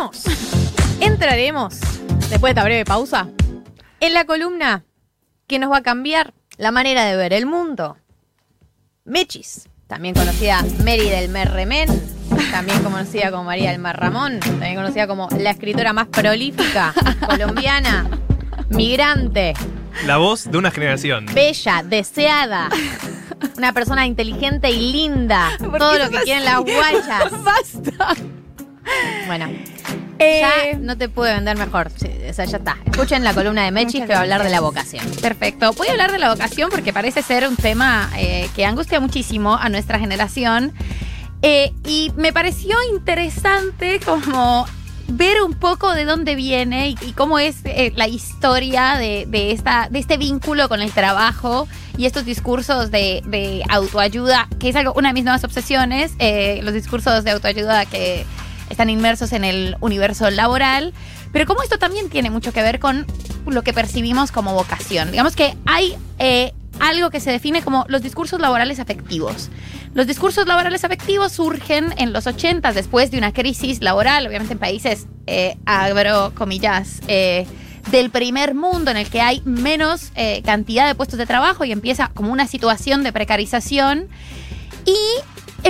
entraremos, entraremos, después de esta breve pausa, en la columna que nos va a cambiar la manera de ver el mundo. Mechis, también conocida Mary del Merremen, también conocida como María del Mar Ramón, también conocida como la escritora más prolífica colombiana, migrante, La voz de una generación. bella, deseada, una persona inteligente y linda, ¿Por todo lo que así? quieren las guayas. Basta. Bueno, Eh, ya no te pude vender mejor. Sí, o sea, ya está. Escuchen la columna de Mechis que va a hablar de la vocación. Perfecto. Voy a hablar de la vocación porque parece ser un tema eh, que angustia muchísimo a nuestra generación. Eh, y me pareció interesante como ver un poco de dónde viene y, y cómo es eh, la historia de, de esta, de este vínculo con el trabajo y estos discursos de, de autoayuda, que es algo, una de mis nuevas obsesiones, eh, los discursos de autoayuda que están inmersos en el universo laboral, pero cómo esto también tiene mucho que ver con lo que percibimos como vocación. Digamos que hay eh, algo que se define como los discursos laborales afectivos. Los discursos laborales afectivos surgen en los 80 después de una crisis laboral, obviamente en países, eh, abro comillas, eh, del primer mundo en el que hay menos eh, cantidad de puestos de trabajo y empieza como una situación de precarización. Y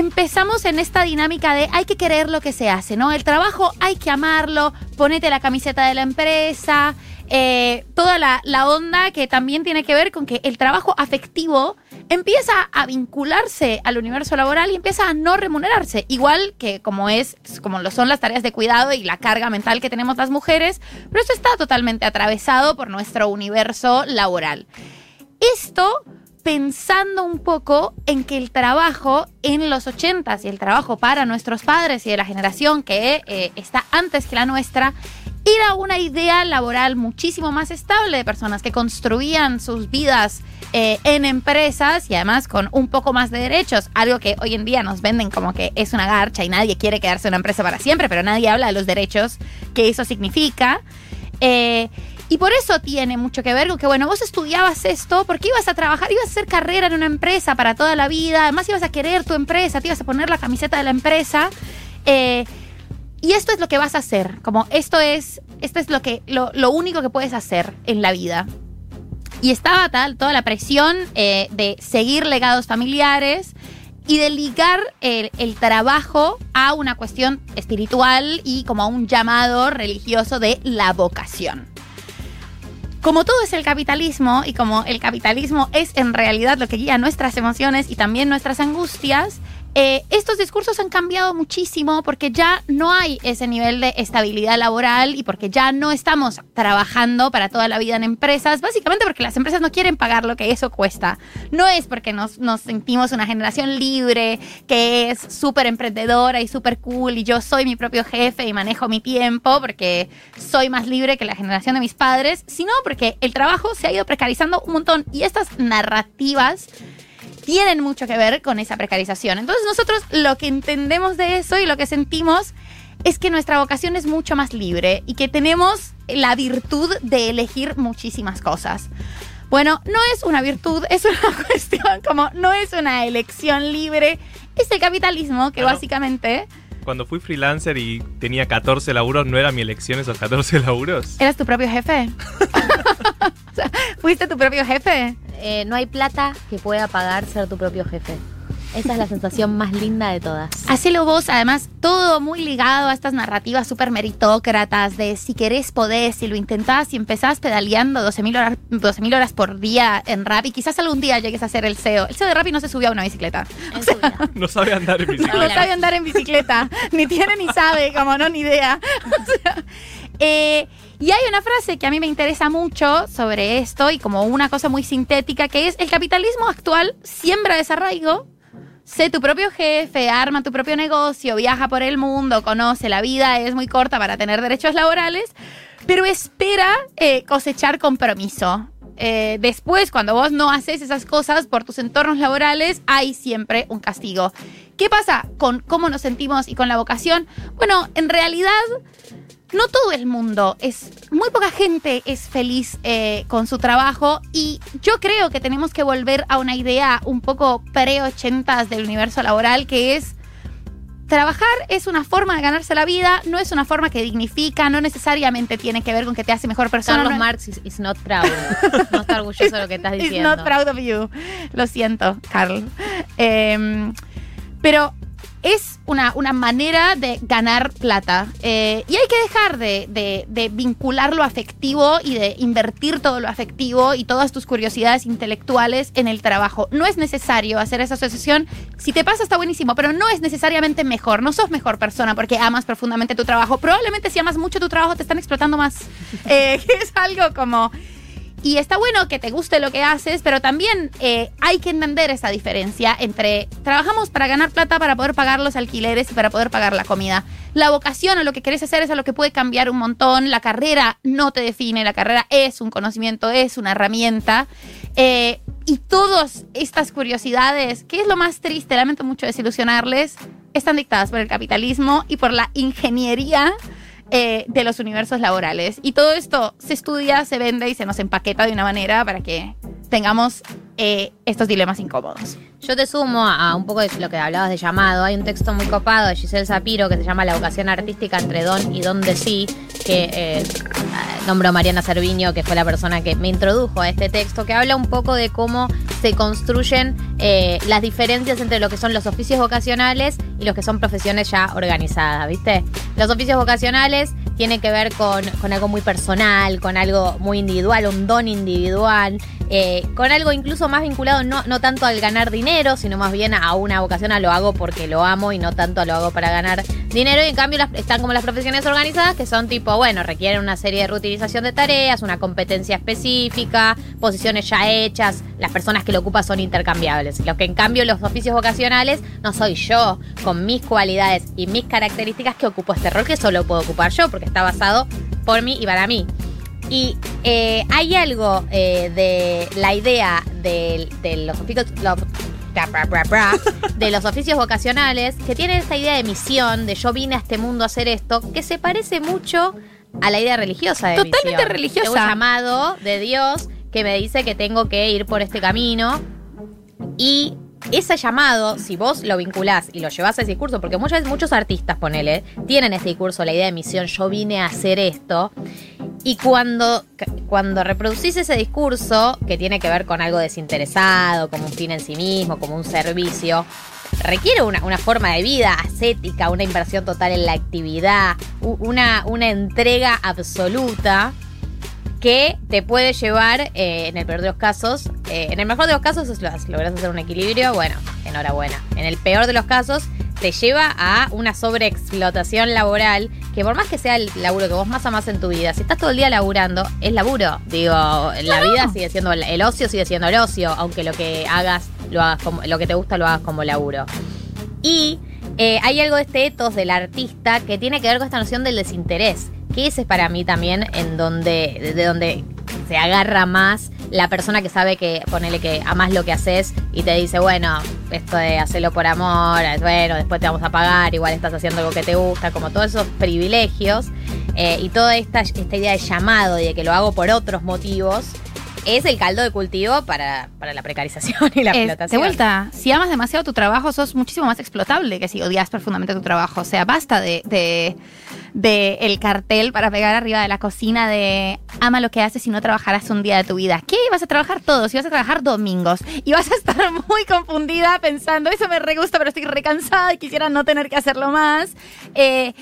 empezamos en esta dinámica de hay que querer lo que se hace, ¿no? El trabajo hay que amarlo, ponete la camiseta de la empresa, eh, toda la, la onda que también tiene que ver con que el trabajo afectivo empieza a vincularse al universo laboral y empieza a no remunerarse, igual que como es, como lo son las tareas de cuidado y la carga mental que tenemos las mujeres, pero eso está totalmente atravesado por nuestro universo laboral. Esto pensando un poco en que el trabajo en los 80s y el trabajo para nuestros padres y de la generación que eh, está antes que la nuestra era una idea laboral muchísimo más estable de personas que construían sus vidas eh, en empresas y además con un poco más de derechos, algo que hoy en día nos venden como que es una garcha y nadie quiere quedarse en una empresa para siempre, pero nadie habla de los derechos que eso significa. Eh, y por eso tiene mucho que ver con que, bueno, vos estudiabas esto porque ibas a trabajar, ibas a hacer carrera en una empresa para toda la vida, además ibas a querer tu empresa, te ibas a poner la camiseta de la empresa. eh, y esto es lo que vas a hacer, como esto es, esto es lo, que, lo, lo único que puedes hacer en la vida. Y estaba tal, toda la presión eh, de seguir legados familiares y de ligar el, el trabajo a una cuestión espiritual y como a un llamado religioso de la vocación. Como todo es el capitalismo y como el capitalismo es en realidad lo que guía nuestras emociones y también nuestras angustias, eh, estos discursos han cambiado muchísimo porque ya no hay ese nivel de estabilidad laboral y porque ya no estamos trabajando para toda la vida en empresas, básicamente porque las empresas no quieren pagar lo que eso cuesta. No es porque nos, nos sentimos una generación libre, que es súper emprendedora y súper cool y yo soy mi propio jefe y manejo mi tiempo porque soy más libre que la generación de mis padres, sino porque el trabajo se ha ido precarizando un montón y estas narrativas tienen mucho que ver con esa precarización. Entonces nosotros lo que entendemos de eso y lo que sentimos es que nuestra vocación es mucho más libre y que tenemos la virtud de elegir muchísimas cosas. Bueno, no es una virtud, es una cuestión como no es una elección libre, es el capitalismo que Claro. básicamente Cuando fui freelancer y tenía 14 laburos, ¿no era mi elección esos 14 laburos? eras tu propio jefe. O sea, ¿Fuiste tu propio jefe? Eh, no hay plata que pueda pagar ser tu propio jefe. Esa es la sensación más linda de todas. Hacelo vos, además, todo muy ligado a estas narrativas súper meritócratas de si querés podés, si lo intentás y empezás pedaleando 12.000 horas, 12.000 horas por día en rap y quizás algún día llegues a ser el CEO. El CEO de Rappi no se subió a una bicicleta. No sabe andar en No bicicleta. sabe andar en bicicleta, ni tiene ni sabe, como no, ni idea. O sea, eh, y hay una frase que a mí me interesa mucho sobre esto y como una cosa muy sintética que es el capitalismo actual siembra desarraigo. Sé tu propio jefe, arma tu propio negocio, viaja por el mundo, conoce la vida, es muy corta para tener derechos laborales, pero espera eh, cosechar compromiso. Eh, después, cuando vos no haces esas cosas por tus entornos laborales, hay siempre un castigo. ¿Qué pasa con cómo nos sentimos y con la vocación? Bueno, en realidad no todo el mundo es, muy poca gente es feliz eh, con su trabajo y yo creo que tenemos que volver a una idea un poco pre-ochentas del universo laboral que es trabajar es una forma de ganarse la vida, no es una forma que dignifica, no necesariamente tiene que ver con que te hace mejor persona. Carlos no- Marx is, is not proud. No está orgulloso de lo que estás diciendo. not proud of you. Lo siento, Carl. Eh, pero es una, una manera de ganar plata. Eh, y hay que dejar de, de- vincular lo afectivo y de invertir todo lo afectivo y todas tus curiosidades intelectuales en el trabajo. No es necesario hacer esa asociación. Si te pasa está buenísimo, pero no es necesariamente mejor. No sos mejor persona porque amas profundamente tu trabajo. Probablemente si amas mucho tu trabajo te están explotando más. Eh, es algo como... Y está bueno que te guste lo que haces, pero también eh, hay que entender esa diferencia entre trabajamos para ganar plata para poder pagar los alquileres y para poder pagar la comida. La vocación o lo que querés hacer es a lo que puede cambiar un montón. La carrera no te define, la carrera es un conocimiento, es una herramienta. Eh, y todas estas curiosidades, que es lo más triste, lamento mucho desilusionarles, están dictadas por el capitalismo y por la ingeniería eh, de los universos laborales. Y todo esto se estudia, se vende y se nos empaqueta de una manera para que tengamos eh, estos dilemas incómodos. Yo te sumo a un poco de lo que hablabas de llamado. Hay un texto muy copado de Giselle Sapiro que se llama La vocación artística entre don y don de sí, que eh, nombro a Mariana Cerviño, que fue la persona que me introdujo a este texto, que habla un poco de cómo se construyen eh, las diferencias entre lo que son los oficios vocacionales y los que son profesiones ya organizadas, ¿viste? Los oficios vocacionales tienen que ver con, con algo muy personal, con algo muy individual, un don individual, eh, con algo incluso más vinculado no, no tanto al ganar dinero, sino más bien a una vocación a lo hago porque lo amo y no tanto a lo hago para ganar dinero. Y en cambio están como las profesiones organizadas que son tipo, bueno, requieren una serie de reutilización de tareas, una competencia específica, posiciones ya hechas, las personas que lo ocupan son intercambiables. Lo que en cambio los oficios vocacionales no soy yo, con mis cualidades y mis características que ocupo este rol que solo puedo ocupar yo porque está basado por mí y para mí. Y eh, hay algo eh, de la idea de, de los oficios. lo- de los oficios vocacionales que tiene esta idea de misión, de yo vine a este mundo a hacer esto, que se parece mucho a la idea religiosa de Totalmente misión. religiosa. De un llamado de Dios que me dice que tengo que ir por este camino y ese llamado, si vos lo vinculás y lo llevas a ese discurso, porque muchas, muchos artistas, ponele, tienen este discurso, la idea de misión, yo vine a hacer esto, y cuando, cuando reproducís ese discurso, que tiene que ver con algo desinteresado, como un fin en sí mismo, como un servicio, requiere una, una forma de vida ascética, una inversión total en la actividad, una, una entrega absoluta que te puede llevar, eh, en el peor de los casos, eh, en el mejor de los casos lo- logras hacer un equilibrio, bueno, enhorabuena. En el peor de los casos te lleva a una sobreexplotación laboral que por más que sea el laburo que vos más amás en tu vida, si estás todo el día laburando, es laburo. Digo, la vida sigue siendo, el, ocio sigue siendo el ocio, aunque lo que hagas, lo hagas como, lo que te gusta lo hagas como laburo. Y eh, hay algo de este ethos del artista que tiene que ver con esta noción del desinterés, que ese es para mí también en donde, de donde se agarra más la persona que sabe que, ponele que amás lo que haces y te dice, bueno, esto de hacerlo por amor, bueno, después te vamos a pagar, igual estás haciendo algo que te gusta, como todos esos privilegios eh, y toda esta, esta idea de llamado y de que lo hago por otros motivos. Es el caldo de cultivo para, para la precarización y la Es, de explotación. vuelta, si amas demasiado tu trabajo, sos muchísimo más explotable que si odias profundamente tu trabajo. O sea, basta de, de, de el cartel para pegar arriba de la cocina de ama lo que haces y no trabajarás un día de tu vida. ¿Qué? Vas a trabajar todos y vas a trabajar domingos. Y vas a estar muy confundida pensando, eso me re gusta, pero estoy recansada y quisiera no tener que hacerlo más. Eh,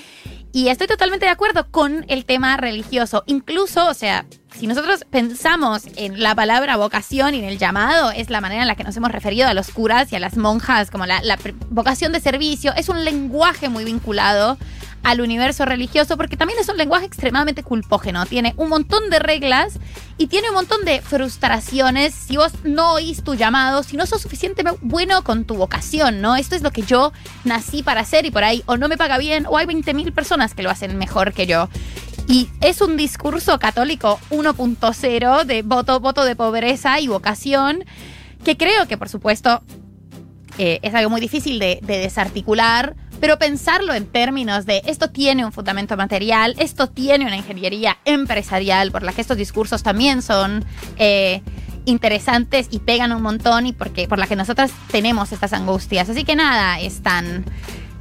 y estoy totalmente de acuerdo con el tema religioso. Incluso, o sea, si nosotros pensamos en la palabra vocación y en el llamado, es la manera en la que nos hemos referido a los curas y a las monjas, como la, vocación de servicio, es un lenguaje muy vinculado al universo religioso, porque también es un lenguaje extremadamente culpógeno. Tiene un montón de reglas y tiene un montón de frustraciones si vos no oís tu llamado, si no sos suficientemente bueno con tu vocación, ¿no? Esto es lo que yo nací para hacer y por ahí o no me paga bien o hay 20.000 personas que lo hacen mejor que yo. Y es un discurso católico 1.0 de voto, voto de pobreza y vocación, que creo que, por supuesto, eh, es algo muy difícil de, de desarticular, pero pensarlo en términos de esto tiene un fundamento material, esto tiene una ingeniería empresarial, por la que estos discursos también son eh, interesantes y pegan un montón y porque, por la que nosotras tenemos estas angustias. Así que nada, es tan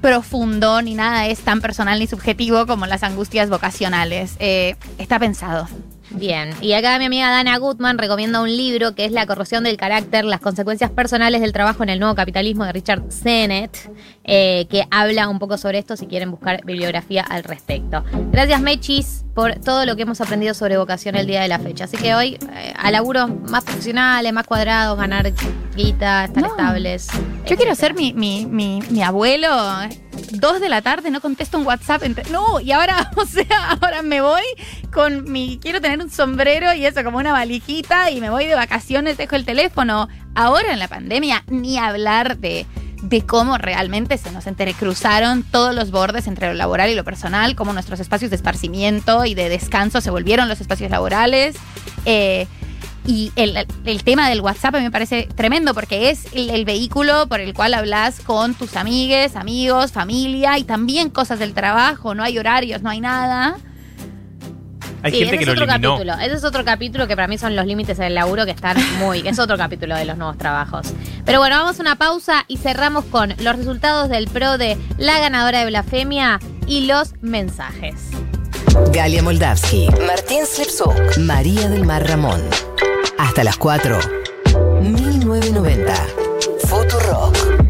profundo, ni nada es tan personal ni subjetivo como las angustias vocacionales. Eh, está pensado. Bien, y acá mi amiga Dana Gutman recomienda un libro que es La corrosión del carácter, las consecuencias personales del trabajo en el nuevo capitalismo de Richard Sennett, eh, que habla un poco sobre esto si quieren buscar bibliografía al respecto. Gracias Mechis por todo lo que hemos aprendido sobre vocación el día de la fecha. Así que hoy eh, a laburos más profesionales, más cuadrados, ganar guita, estar No. estables. Yo quiero ser mi, mi, mi, mi abuelo. Dos de la tarde, no contesto un WhatsApp. entre- no, y ahora, o sea, ahora me voy con mi. Quiero tener un sombrero y eso, como una valijita, y me voy de vacaciones, dejo el teléfono. Ahora en la pandemia, ni hablar de, de cómo realmente se nos entrecruzaron todos los bordes entre lo laboral y lo personal, cómo nuestros espacios de esparcimiento y de descanso se volvieron los espacios laborales. Eh, y el, el tema del WhatsApp a mí me parece tremendo porque es el, el vehículo por el cual hablas con tus amigues, amigos, familia y también cosas del trabajo. No hay horarios, no hay nada. Hay Sí, gente ese que es lo otro eliminó. capítulo. Ese es otro capítulo que para mí son los límites del laburo que están muy. es otro capítulo de los nuevos trabajos. Pero bueno, vamos a una pausa y cerramos con los resultados del pro de la ganadora de blasfemia y los mensajes. Galia Moldavsky, Martín Slipsuk, María del Mar Ramón. Hasta las 4. 1990. Futurock.